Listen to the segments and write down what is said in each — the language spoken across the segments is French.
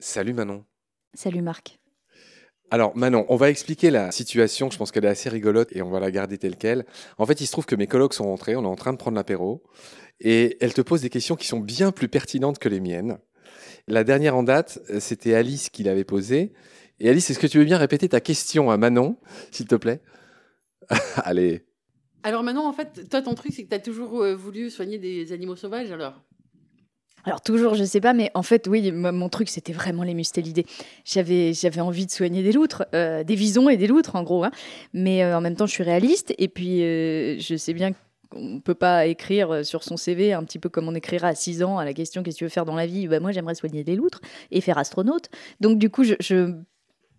Salut Manon. Salut Marc. Alors Manon, on va expliquer la situation, je pense qu'elle est assez rigolote et on va la garder telle qu'elle. En fait, il se trouve que mes collègues sont rentrés, on est en train de prendre l'apéro et elle te pose des questions qui sont bien plus pertinentes que les miennes. La dernière en date, c'était Alice qui l'avait posée. Et Alice, est-ce que tu veux bien répéter ta question à Manon, s'il te plaît? Allez. Alors Manon, en fait, toi, ton truc, c'est que tu as toujours euh, voulu soigner des animaux sauvages, alors? Alors toujours, je sais pas, mais en fait, oui, mon truc, c'était vraiment les mustélidés. J'avais, j'avais envie de soigner des loutres, euh, des visons et des loutres, en gros. Hein. Mais euh, en même temps, je suis réaliste, et puis je sais bien qu'on ne peut pas écrire sur son CV un petit peu comme on écrira à 6 ans à la question qu'est-ce que tu veux faire dans la vie? Bah, Moi, j'aimerais soigner des loutres et faire astronaute. Donc, du coup, je,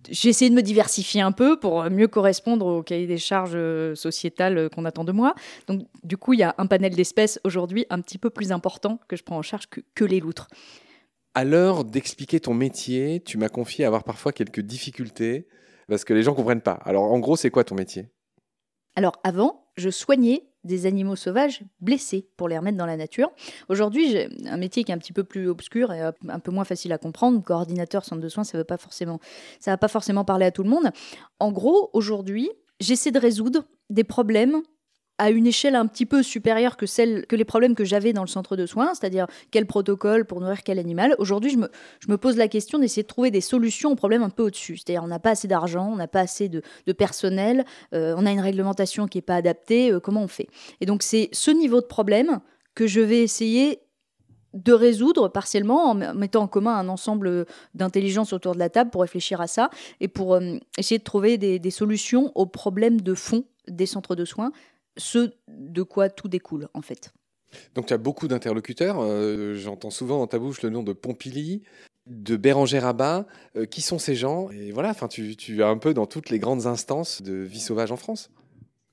j'ai essayé de me diversifier un peu pour mieux correspondre au cahier des charges euh, sociétales qu'on attend de moi. Donc, du coup, il y a un panel d'espèces aujourd'hui un petit peu plus important que je prends en charge que, les loutres. À l'heure d'expliquer ton métier, tu m'as confié avoir parfois quelques difficultés parce que les gens comprennent pas. Alors, en gros, c'est quoi ton métier? Alors, avant, je soignais des animaux sauvages blessés pour les remettre dans la nature. Aujourd'hui, j'ai un métier qui est un petit peu plus obscur et un peu moins facile à comprendre. Coordinateur centre de soins, ça ne pas forcément, ça va pas forcément parler à tout le monde. En gros, aujourd'hui, j'essaie de résoudre des problèmes à une échelle un petit peu supérieure que celle que les problèmes que j'avais dans le centre de soins, c'est-à-dire quel protocole pour nourrir quel animal. Aujourd'hui, je me, je me, pose la question d'essayer de trouver des solutions aux problèmes un peu au-dessus. C'est-à-dire on n'a pas assez d'argent, on n'a pas assez de, de personnel, euh, on a une réglementation qui n'est pas adaptée, euh, comment on fait? Et donc c'est ce niveau de problème que je vais essayer de résoudre partiellement en mettant en commun un ensemble d'intelligence autour de la table pour réfléchir à ça et pour euh, essayer de trouver des, des solutions aux problèmes de fond des centres de soins ce de quoi tout découle en fait. Donc tu as beaucoup d'interlocuteurs. Euh, j'entends souvent dans ta bouche le nom de Pompili, de Bérangère Rabat. Euh, qui sont ces gens? Et voilà, enfin, tu, tu es un peu dans toutes les grandes instances de vie sauvage en France.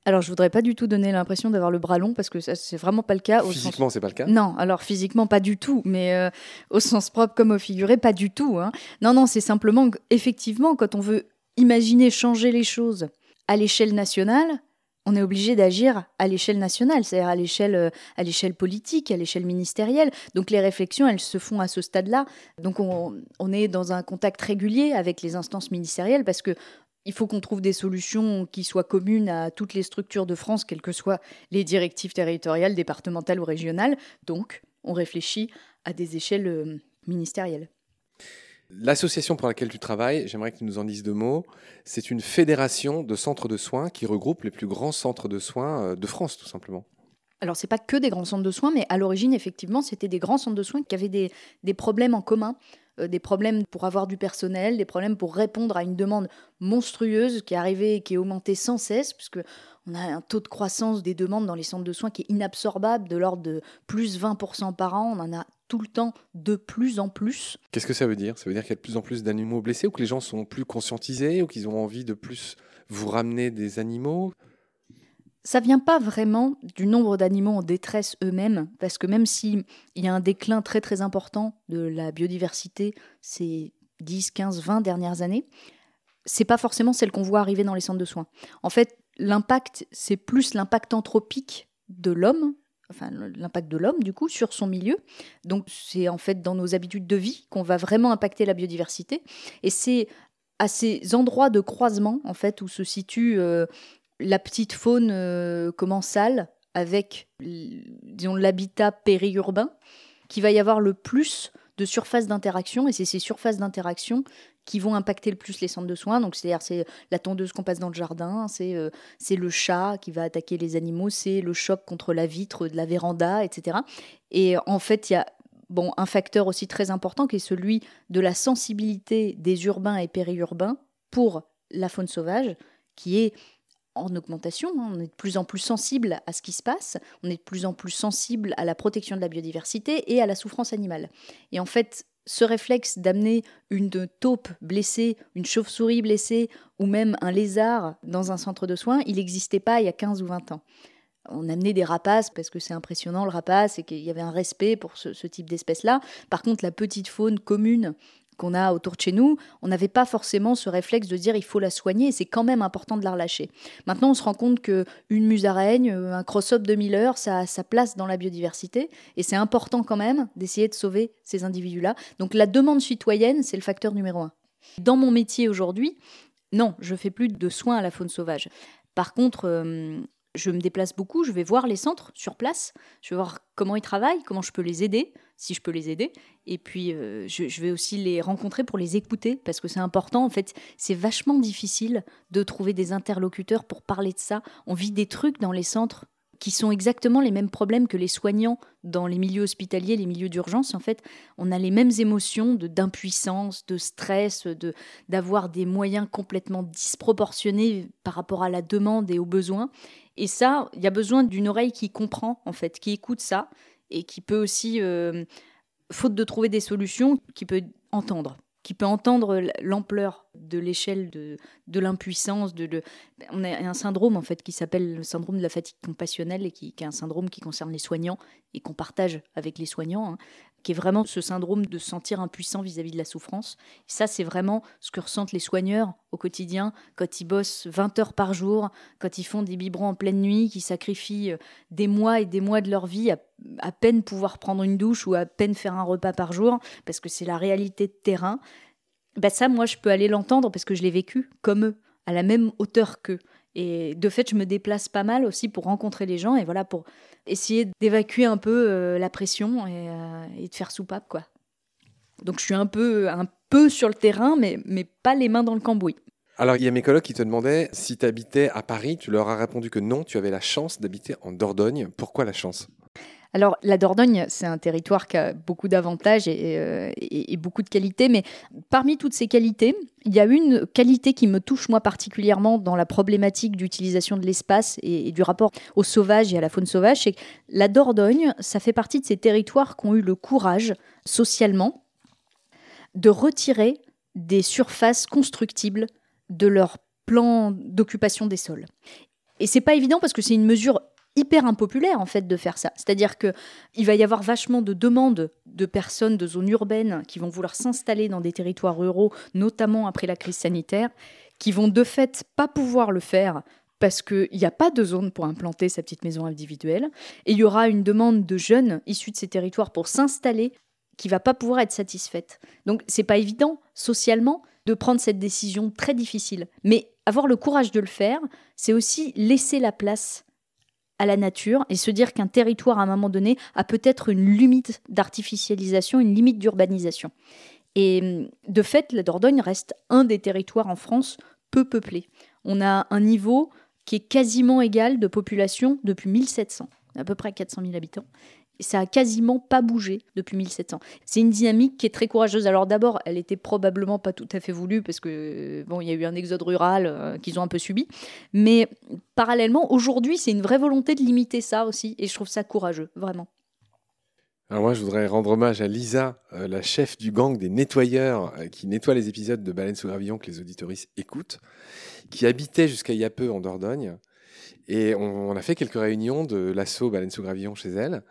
Alors, je voudrais pas du tout donner l'impression d'avoir le bras long parce que ça, c'est vraiment pas le cas. physiquement, c'est pas le cas? Non, alors physiquement pas du tout, mais euh, au sens propre comme au figuré, pas du tout. Hein. Non, non, c'est simplement effectivement quand on veut imaginer changer les choses à l'échelle nationale, on est obligé d'agir à l'échelle nationale, c'est-à-dire à l'échelle euh, à l'échelle politique, à l'échelle ministérielle. Donc les réflexions, elles se font à ce stade-là. Donc on, est dans un contact régulier avec les instances ministérielles parce que il faut qu'on trouve des solutions qui soient communes à toutes les structures de France, quelles que soient les directives territoriales, départementales ou régionales. Donc on réfléchit à des échelles euh, ministérielles. L'association pour laquelle tu travailles, j'aimerais que tu nous en dises deux mots. C'est une fédération de centres de soins qui regroupe les plus grands centres de soins euh, de France, tout simplement. Alors, ce n'est pas que des grands centres de soins, mais à l'origine, effectivement, c'était des grands centres de soins qui avaient des, problèmes en commun, euh, des problèmes pour avoir du personnel, des problèmes pour répondre à une demande monstrueuse qui arrivait et qui est augmentée sans cesse, puisque on a un taux de croissance des demandes dans les centres de soins qui est inabsorbable, de l'ordre de plus 20% par an. On en a tout le temps de plus en plus. Qu'est-ce que ça veut dire? Ça veut dire qu'il y a de plus en plus d'animaux blessés ou que les gens sont plus conscientisés ou qu'ils ont envie de plus vous ramener des animaux? Ça vient pas vraiment du nombre d'animaux en détresse eux-mêmes, parce que même s'il y a un déclin très très important de la biodiversité ces 10, 15, 20 dernières années, c'est pas forcément celle qu'on voit arriver dans les centres de soins. En fait, l'impact, c'est plus l'impact anthropique de l'homme, enfin l'impact de l'homme du coup sur son milieu. Donc c'est en fait dans nos habitudes de vie qu'on va vraiment impacter la biodiversité. Et c'est à ces endroits de croisement en fait où se situe euh, la petite faune euh, commensale avec disons l'habitat périurbain qui va y avoir le plus de surfaces d'interaction et c'est ces surfaces d'interaction qui vont impacter le plus les centres de soins. Donc, c'est-à-dire, c'est la tondeuse qu'on passe dans le jardin, c'est euh, le chat qui va attaquer les animaux, c'est le choc contre la vitre de la véranda, etc. Et en fait, il y a bon, un facteur aussi très important qui est celui de la sensibilité des urbains et périurbains pour la faune sauvage, qui est en augmentation. Hein. On est de plus en plus sensible à ce qui se passe, on est de plus en plus sensible à la protection de la biodiversité et à la souffrance animale. Et en fait, ce réflexe d'amener une taupe blessée, une chauve-souris blessée ou même un lézard dans un centre de soins, il n'existait pas il y a 15 ou 20 ans. On amenait des rapaces parce que c'est impressionnant le rapace et qu'il y avait un respect pour ce, type d'espèce-là. Par contre, la petite faune commune qu'on a autour de chez nous, on n'avait pas forcément ce réflexe de dire il faut la soigner c'est quand même important de la relâcher. Maintenant, on se rend compte que une musaraigne, un crossop de Miller, ça a sa place dans la biodiversité et c'est important quand même d'essayer de sauver ces individus-là. Donc la demande citoyenne, c'est le facteur numéro un. Dans mon métier aujourd'hui, non, je fais plus de soins à la faune sauvage. Par contre, euh, je me déplace beaucoup, je vais voir les centres sur place, je vais voir comment ils travaillent, comment je peux les aider, si je peux les aider. Et puis, euh, je, vais aussi les rencontrer pour les écouter, parce que c'est important. En fait, c'est vachement difficile de trouver des interlocuteurs pour parler de ça. On vit des trucs dans les centres qui sont exactement les mêmes problèmes que les soignants dans les milieux hospitaliers, les milieux d'urgence. En fait, on a les mêmes émotions d'impuissance, de stress, de d'avoir des moyens complètement disproportionnés par rapport à la demande et aux besoins. Et ça, il y a besoin d'une oreille qui comprend, en fait, qui écoute ça et qui peut aussi, euh, faute de trouver des solutions, qui peut entendre qui peut entendre l'ampleur de l'échelle de, de l'impuissance. De, On a un syndrome en fait qui s'appelle le syndrome de la fatigue compassionnelle et qui, est un syndrome qui concerne les soignants et qu'on partage avec les soignants. Hein qui est vraiment ce syndrome de se sentir impuissant vis-à-vis de la souffrance. ça, c'est vraiment ce que ressentent les soigneurs au quotidien quand ils bossent 20 heures par jour, quand ils font des biberons en pleine nuit, qui sacrifient euh, des mois et des mois de leur vie à, à peine pouvoir prendre une douche ou à peine faire un repas par jour, parce que c'est la réalité de terrain. Bah ça, moi, je peux aller l'entendre parce que je l'ai vécu comme eux, à la même hauteur qu'eux. Et de fait, je me déplace pas mal aussi pour rencontrer les gens et voilà, pour essayer d'évacuer un peu euh, la pression euh, et, de faire soupape, quoi. Donc je suis un peu, un peu sur le terrain, mais, mais pas les mains dans le cambouis. Alors, il y a mes collègues qui te demandaient si tu habitais à Paris. Tu leur as répondu que non, tu avais la chance d'habiter en Dordogne. Pourquoi la chance? Alors, la Dordogne, c'est un territoire qui a beaucoup d'avantages euh, et, beaucoup de qualités, mais parmi toutes ces qualités, il y a une qualité qui me touche moi particulièrement dans la problématique d'utilisation de l'espace et, du rapport au sauvage et à la faune sauvage, c'est que la Dordogne, ça fait partie de ces territoires qui ont eu le courage, socialement, de retirer des surfaces constructibles de leur plan d'occupation des sols. Et c'est pas évident parce que c'est une mesure hyper impopulaire en fait de faire ça. C'est-à-dire que il va y avoir vachement de demandes de personnes de zones urbaines qui vont vouloir s'installer dans des territoires ruraux, notamment après la crise sanitaire, qui vont de fait pas pouvoir le faire parce qu'il n'y a pas de zone pour implanter sa petite maison individuelle. Et il y aura une demande de jeunes issus de ces territoires pour s'installer qui va pas pouvoir être satisfaite. Donc c'est pas évident socialement de prendre cette décision très difficile. Mais avoir le courage de le faire, c'est aussi laisser la place à la nature et se dire qu'un territoire à un moment donné a peut-être une limite d'artificialisation, une limite d'urbanisation. Et hum, de fait, la Dordogne reste un des territoires en France peu peuplés. On a un niveau qui est quasiment égal de population depuis 1700, à peu près 400 000 habitants ça a quasiment pas bougé depuis 1700. C'est une dynamique qui est très courageuse. Alors d'abord, elle était probablement pas tout à fait voulue parce que bon, il y a eu un exode rural euh, qu'ils ont un peu subi, mais parallèlement, aujourd'hui, c'est une vraie volonté de limiter ça aussi, et je trouve ça courageux, vraiment. Alors moi, je voudrais rendre hommage à Lisa, euh, la chef du gang des nettoyeurs euh, qui nettoie les épisodes de Baleine sous gravillon que les auditoristes écoutent, qui habitait jusqu'à il y a peu en Dordogne. Et on, a fait quelques réunions de l'assaut Baleine sous gravillon chez elle.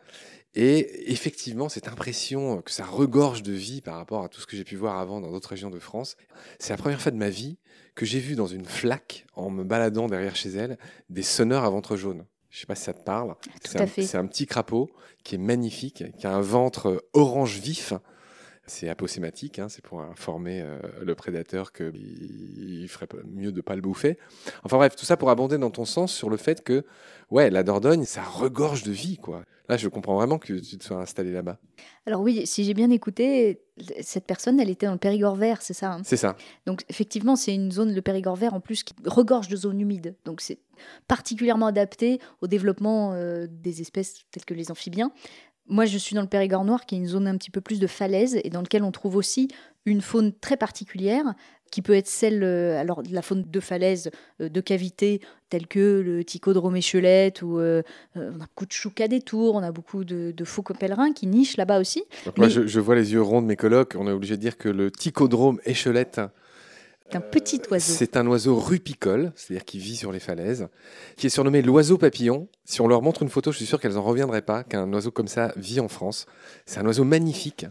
Et effectivement, cette impression que ça regorge de vie par rapport à tout ce que j'ai pu voir avant dans d'autres régions de France, c'est la première fois de ma vie que j'ai vu dans une flaque, en me baladant derrière chez elle, des sonneurs à ventre jaune. Je ne sais pas si ça te parle. C'est un, un, petit crapaud qui est magnifique, qui a un ventre orange vif. C'est aposématique, hein, c'est pour informer euh, le prédateur qu'il ferait mieux de ne pas le bouffer. Enfin bref, tout ça pour abonder dans ton sens sur le fait que, ouais, la Dordogne, ça regorge de vie, quoi. Là, je comprends vraiment que tu te sois installé là-bas. Alors oui, si j'ai bien écouté, cette personne, elle était dans le Périgord vert, c'est ça hein? C'est ça. Donc effectivement, c'est une zone, le Périgord vert, en plus, qui regorge de zones humides. Donc c'est particulièrement adapté au développement euh, des espèces telles que les amphibiens. Moi, je suis dans le Périgord noir, qui est une zone un petit peu plus de falaise, et dans lequel on trouve aussi une faune très particulière, qui peut être celle, euh, alors la faune de falaise, euh, de cavité, telle que le ticodrome échelette, ou euh, on a beaucoup de choucas des tours, on a beaucoup de, de faucons pèlerins qui nichent là-bas aussi. Moi, je, vois les yeux ronds de mes colocs, on est obligé de dire que le ticodrome échelette, un petit oiseau. C'est un oiseau rupicole, c'est-à-dire qui vit sur les falaises, qui est surnommé l'oiseau papillon. Si on leur montre une photo, je suis sûr qu'elles n'en reviendraient pas qu'un oiseau comme ça vit en France. C'est un oiseau magnifique,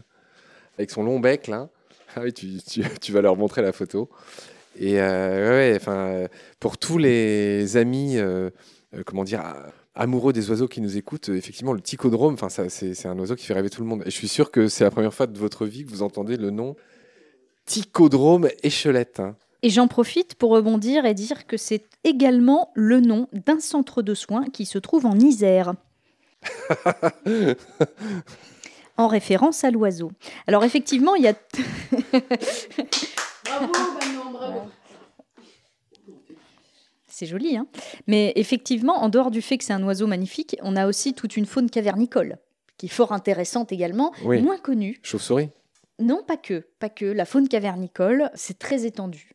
avec son long bec là. Ah oui, tu, tu- tu vas leur montrer la photo. Et euh, ouais, ouais, enfin, euh, pour tous les amis, euh, euh, comment dire, amoureux des oiseaux qui nous écoutent, euh, effectivement, le ticodrome, enfin, c'est un oiseau qui fait rêver tout le monde. Et je suis sûr que c'est la première fois de votre vie que vous entendez le nom ticodrome échelette. Et j'en profite pour rebondir et dire que c'est également le nom d'un centre de soins qui se trouve en Isère. en référence à l'oiseau. Alors effectivement, il y a Bravo, Manon, bravo. c'est joli hein. Mais effectivement, en dehors du fait que c'est un oiseau magnifique, on a aussi toute une faune cavernicole qui est fort intéressante également, Oui. moins connue. Chauve-souris Non, pas que, pas que. La faune cavernicole, c'est très étendu.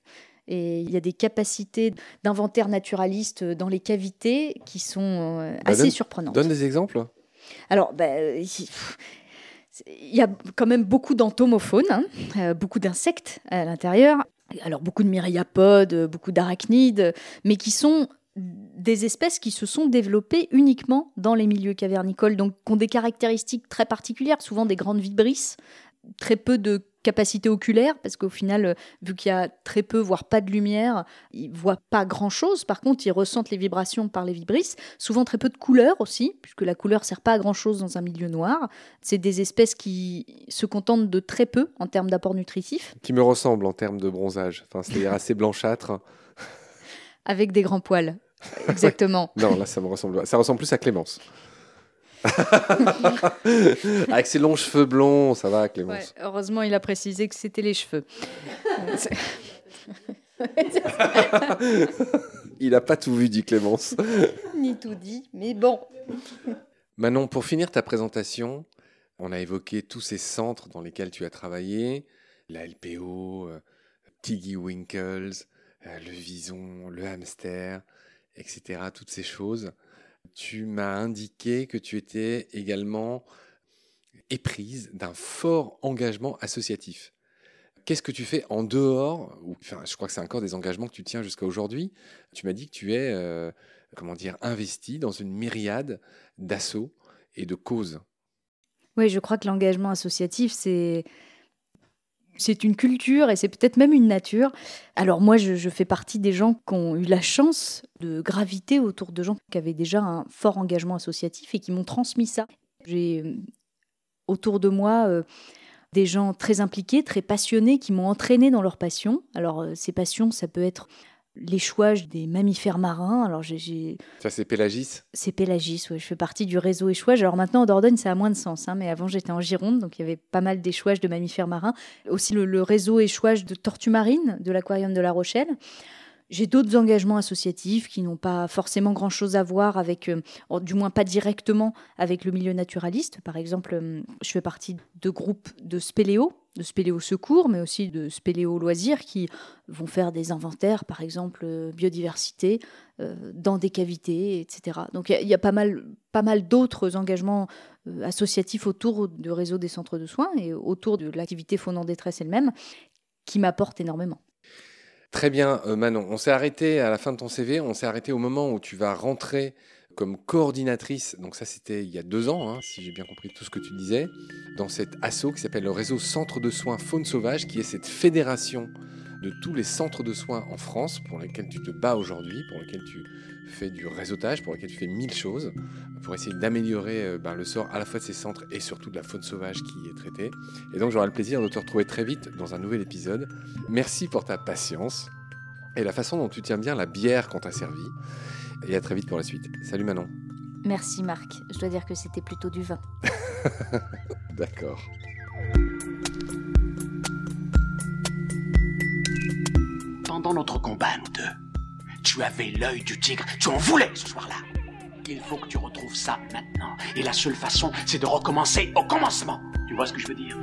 Et il y a des capacités d'inventaire naturaliste dans les cavités qui sont euh, Bah, assez donne- surprenantes. Donne des exemples. Alors, bah, il y a quand même beaucoup d'entomophones, hein, euh, beaucoup d'insectes à l'intérieur. Alors, beaucoup de myriapodes, beaucoup d'arachnides, mais qui sont des espèces qui se sont développées uniquement dans les milieux cavernicoles, donc qui ont des caractéristiques très particulières, souvent des grandes vibrisses, très peu de capacité oculaire, parce qu'au final, euh, vu qu'il y a très peu, voire pas de lumière, ils voient pas grand-chose. Par contre, ils ressentent les vibrations par les vibrisses. Souvent très peu de couleur aussi, puisque la couleur sert pas à grand-chose dans un milieu noir. C'est des espèces qui se contentent de très peu en termes d'apport nutritif, Qui me ressemble en termes de bronzage. Enfin, c'est-à-dire assez blanchâtre. avec des grands poils. Exactement. Non, là, ça me ressemble. Ça ressemble plus à Clémence. Avec ses longs cheveux blonds, ça va, Ouais, Clémence. heureusement, il a précisé que c'était les cheveux. Il a pas tout vu, dit Clémence. Ni tout dit, mais bon. Manon, pour finir ta présentation, on a évoqué tous ces centres dans lesquels tu as travaillé, la LPO, euh, Tiggy Winkles, euh, le vison, le hamster, etc. Toutes ces choses. Tu m'as indiqué que tu étais également éprise d'un fort engagement associatif. Qu'est-ce que tu fais en dehors enfin, Je crois que c'est encore des engagements que tu tiens jusqu'à aujourd'hui. Tu m'as dit que tu es, euh, comment dire, investi dans une myriade d'assauts et de causes. Oui, je crois que l'engagement associatif, c'est c'est une culture et c'est peut-être même une nature. Alors moi, je, fais partie des gens qui ont eu la chance de graviter autour de gens qui avaient déjà un fort engagement associatif et qui m'ont transmis ça. J'ai euh, autour de moi euh, des gens très impliqués, très passionnés, qui m'ont entraîné dans leur passion. Alors euh, ces passions, ça peut être l'échouage des mammifères marins. Alors j'ai- Ça, c'est Pélagis. c'est Pélagis, ouais. je fais partie du réseau échouage. Alors maintenant, en Dordogne, ça a moins de sens, hein, mais avant, j'étais en Gironde, donc il y avait pas mal d'échouages de mammifères marins. Aussi le, le réseau échouage de tortues marines de l'aquarium de La Rochelle. J'ai d'autres engagements associatifs qui n'ont pas forcément grand-chose à voir avec, euh, du moins pas directement avec le milieu naturaliste. Par exemple, euh, je fais partie de groupes de spéléo, de spéléo secours, mais aussi de spéléo loisirs qui vont faire des inventaires, par exemple euh, biodiversité, euh, dans des cavités, etc. Donc il y a- pas mal, pas mal d'autres engagements euh, associatifs autour du réseau des centres de soins et autour de l'activité Faune en détresse elle-même qui m'apportent énormément. Très bien, Manon. On s'est arrêté à la fin de ton CV. On s'est arrêté au moment où tu vas rentrer comme coordinatrice. Donc ça, c'était il y a deux ans, hein, si j'ai bien compris tout ce que tu disais, dans cet asso qui s'appelle le réseau Centre de soins Faune Sauvage, qui est cette fédération de tous les centres de soins en France pour lesquels tu te bats aujourd'hui, pour lesquels tu fais du réseautage, pour lesquels tu fais mille choses, pour essayer d'améliorer euh, ben, le sort à la fois de ces centres et surtout de la faune sauvage qui est traitée. Et donc j'aurai le plaisir de te retrouver très vite dans un nouvel épisode. Merci pour ta patience et la façon dont tu tiens bien la bière qu'on t'a servie. Et à très vite pour la suite. Salut Manon. Merci Marc, je dois dire que c'était plutôt du vin. D'accord. Pendant notre combat, nous deux, tu avais l'œil du tigre. Tu en voulais ce soir-là. Il faut que tu retrouves ça maintenant. Et la seule façon, c'est de recommencer au commencement. Tu vois ce que je veux dire?